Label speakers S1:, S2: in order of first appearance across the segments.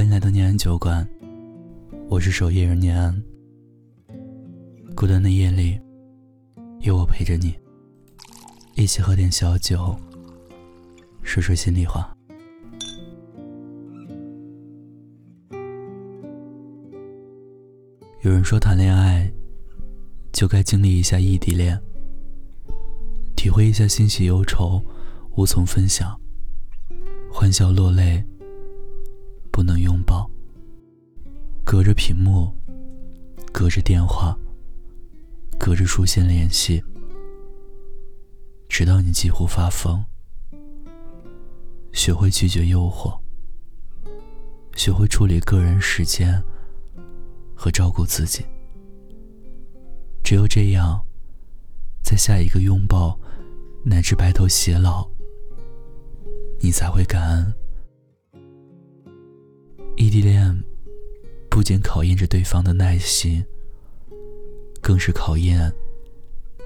S1: 欢迎来到念安酒馆，我是守夜人念安。孤单的夜里，有我陪着你，一起喝点小酒，说说心里话。有人说，谈恋爱就该经历一下异地恋，体会一下欣喜忧愁无从分享，欢笑落泪。不能拥抱，隔着屏幕，隔着电话，隔着书信联系，直到你几乎发疯。学会拒绝诱惑，学会处理个人时间和照顾自己。只有这样，在下一个拥抱乃至白头偕老，你才会感恩。异地恋不仅考验着对方的耐心，更是考验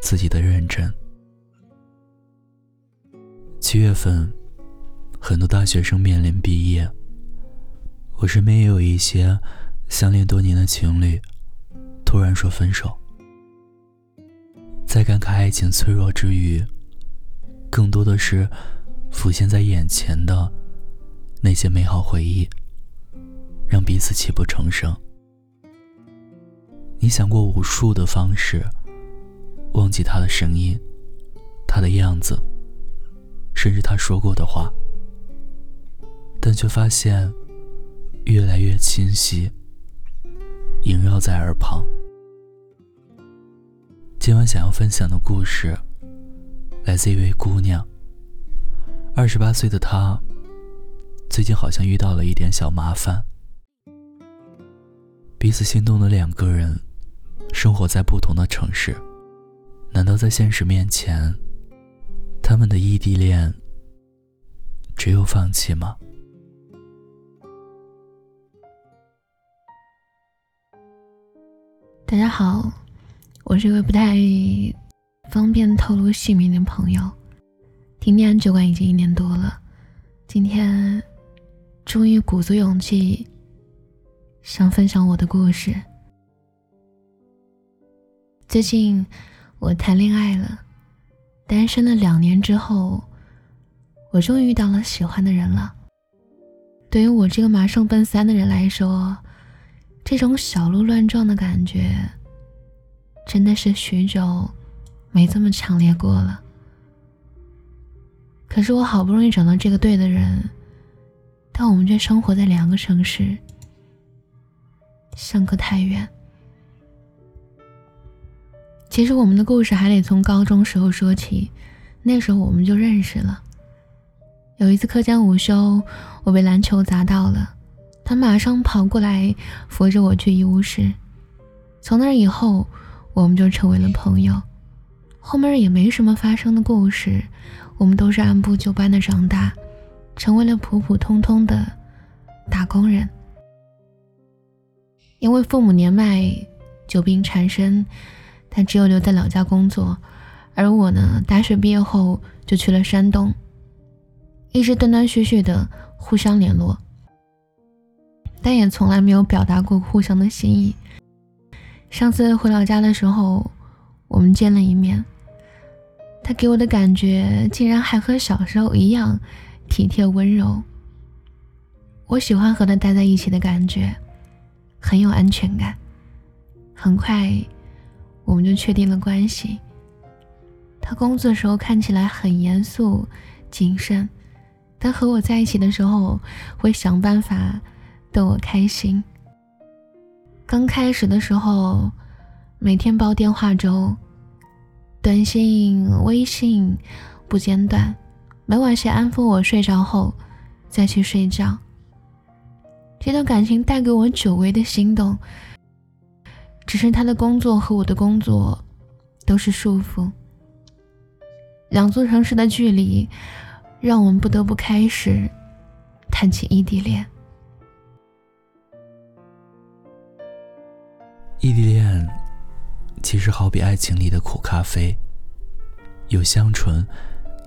S1: 自己的认真。七月份，很多大学生面临毕业，我身边也有一些相恋多年的情侣突然说分手。在感慨爱情脆弱之余，更多的是浮现在眼前的那些美好回忆。让彼此泣不成声。你想过无数的方式，忘记他的声音，他的样子，甚至他说过的话，但却发现越来越清晰，萦绕在耳旁。今晚想要分享的故事，来自一位姑娘。二十八岁的她，最近好像遇到了一点小麻烦。彼此心动的两个人，生活在不同的城市，难道在现实面前，他们的异地恋只有放弃吗？
S2: 大家好，我是一位不太方便透露姓名的朋友，听念安酒馆已经一年多了，今天终于鼓足勇气。想分享我的故事。最近我谈恋爱了，单身了两年之后，我终于遇到了喜欢的人了。对于我这个马上奔三的人来说，这种小鹿乱撞的感觉，真的是许久没这么强烈过了。可是我好不容易找到这个对的人，但我们却生活在两个城市。相隔太远。其实我们的故事还得从高中时候说起，那时候我们就认识了。有一次课间午休，我被篮球砸到了，他马上跑过来扶着我去医务室。从那以后，我们就成为了朋友。后面也没什么发生的故事，我们都是按部就班的长大，成为了普普通通的打工人。因为父母年迈，久病缠身，他只有留在老家工作。而我呢，大学毕业后就去了山东，一直断断续续的互相联络，但也从来没有表达过互相的心意。上次回老家的时候，我们见了一面，他给我的感觉竟然还和小时候一样体贴温柔。我喜欢和他待在一起的感觉。很有安全感。很快，我们就确定了关系。他工作的时候看起来很严肃、谨慎，但和我在一起的时候，会想办法逗我开心。刚开始的时候，每天煲电话粥，短信、微信不间断，每晚先安抚我睡着后，再去睡觉。这段感情带给我久违的心动，只是他的工作和我的工作都是束缚。两座城市的距离，让我们不得不开始谈起异地恋。
S1: 异地恋其实好比爱情里的苦咖啡，有香醇，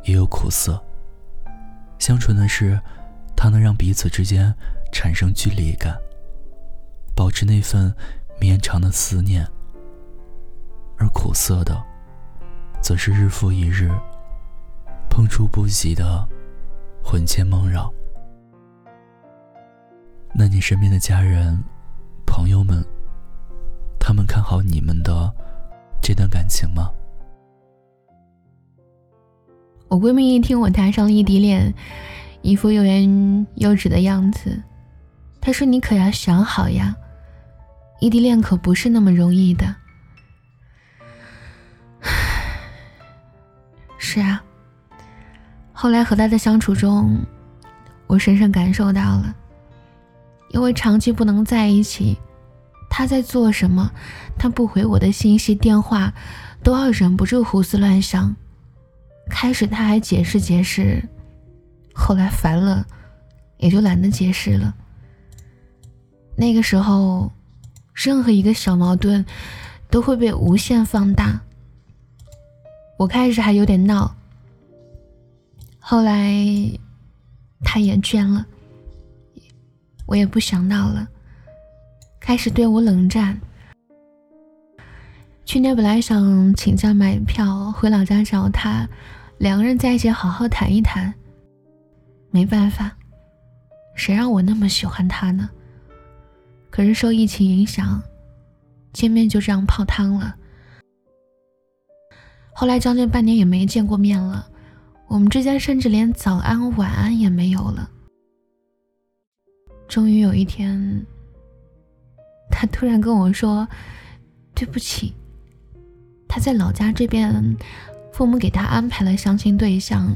S1: 也有苦涩。香醇的是，它能让彼此之间。产生距离感，保持那份绵长的思念；而苦涩的，则是日复一日，碰触不及的魂牵梦绕。那你身边的家人、朋友们，他们看好你们的这段感情吗？
S2: 我闺蜜一听我谈上了异地恋，一副欲言又止的样子。他说：“你可要想好呀，异地恋可不是那么容易的。”是啊，后来和他的相处中，我深深感受到了，因为长期不能在一起，他在做什么，他不回我的信息、电话，都要忍不住胡思乱想。开始他还解释解释，后来烦了，也就懒得解释了。那个时候，任何一个小矛盾都会被无限放大。我开始还有点闹，后来他也倦了，我也不想闹了，开始对我冷战。去年本来想请假买票回老家找他。两个人在一起好好谈一谈。没办法，谁让我那么喜欢他呢？可是受疫情影响，见面就这样泡汤了。后来将近半年也没见过面了，我们之间甚至连早安晚安也没有了。终于有一天，他突然跟我说：“对不起，他在老家这边。”父母给他安排了相亲对象，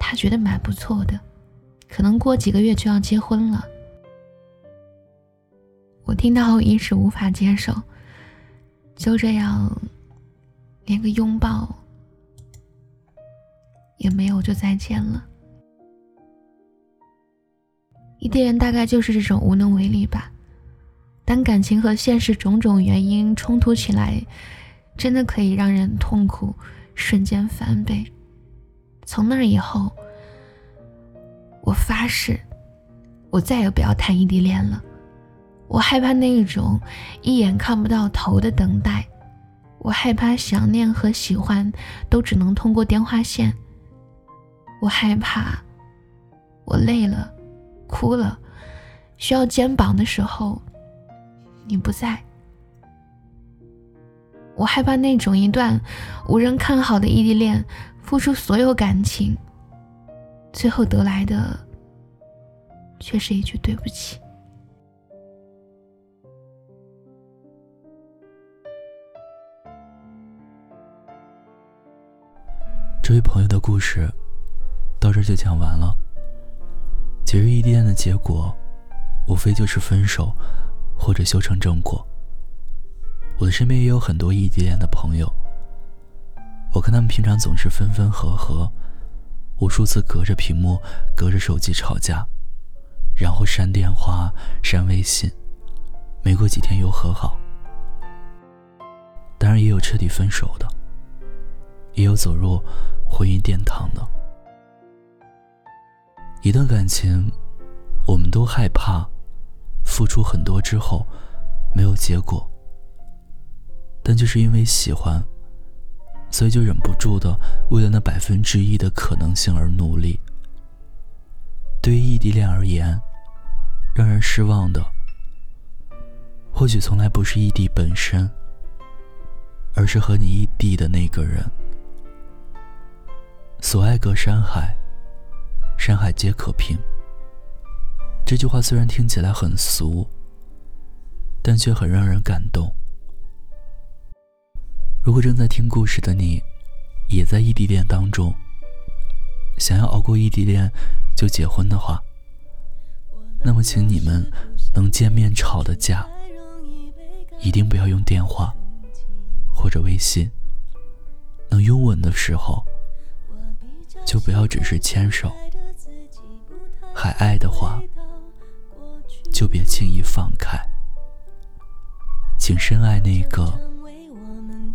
S2: 他觉得蛮不错的，可能过几个月就要结婚了。我听到后一时无法接受，就这样，连个拥抱也没有就再见了。异地恋大概就是这种无能为力吧。当感情和现实种种原因冲突起来，真的可以让人痛苦。瞬间翻倍。从那以后，我发誓，我再也不要谈异地恋了。我害怕那一种一眼看不到头的等待，我害怕想念和喜欢都只能通过电话线。我害怕，我累了，哭了，需要肩膀的时候，你不在。我害怕那种一段无人看好的异地恋，付出所有感情，最后得来的却是一句对不起。
S1: 这位朋友的故事到这就讲完了。其实异地恋的结果，无非就是分手，或者修成正果。我的身边也有很多异地恋的朋友，我看他们平常总是分分合合，无数次隔着屏幕、隔着手机吵架，然后删电话、删微信，没过几天又和好。当然，也有彻底分手的，也有走入婚姻殿堂的。一段感情，我们都害怕付出很多之后没有结果。但就是因为喜欢，所以就忍不住的为了那百分之一的可能性而努力。对于异地恋而言，让人失望的，或许从来不是异地本身，而是和你异地的那个人。所爱隔山海，山海皆可平。这句话虽然听起来很俗，但却很让人感动。如果正在听故事的你，也在异地恋当中，想要熬过异地恋就结婚的话，那么请你们能见面吵的架，一定不要用电话或者微信。能拥吻的时候，就不要只是牵手。还爱的话，就别轻易放开。请深爱那个。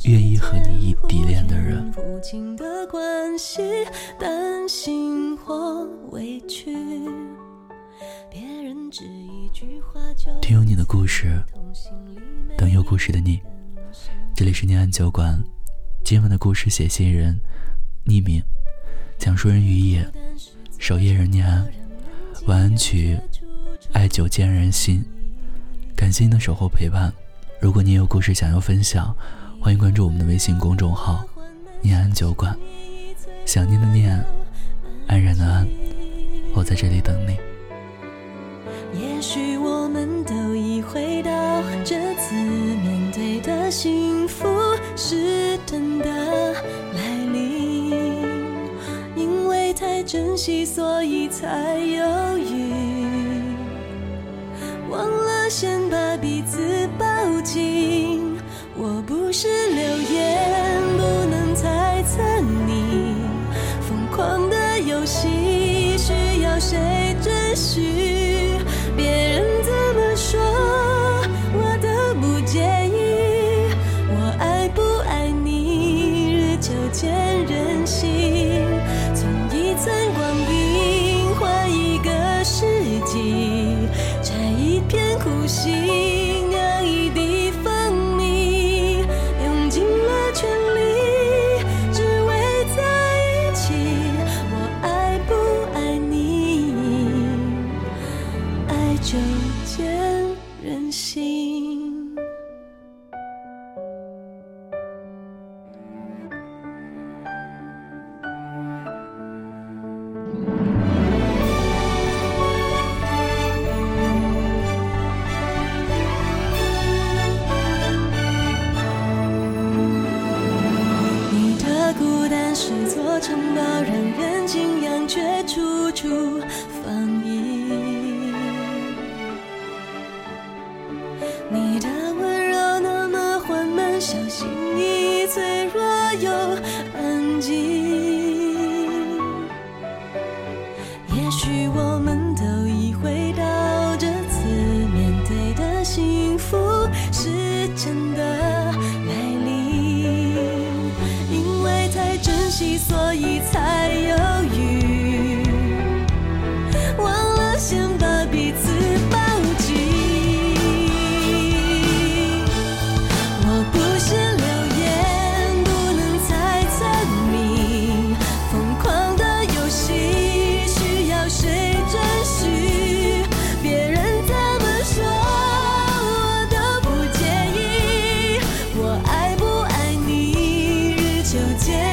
S1: 愿意和你异地恋的人
S3: 父亲的关系担心或委屈别人
S1: 听有你的故事，等有故事的你。这里是念安酒馆，今晚的故事写信人匿名，讲述人于野，守夜人念安，晚安曲，爱久见人心。感谢您的守候陪伴。如果你有故事想要分享，欢迎关注我们的微信公众号“念安酒馆”。想念的念，安然的安，我在这里等你。
S3: 也许我们都已回到这次面对的幸福珍惜，所以才有心，酿一滴蜂蜜，用尽了全力，只为在一起。我爱不爱你？爱就见人心。有借。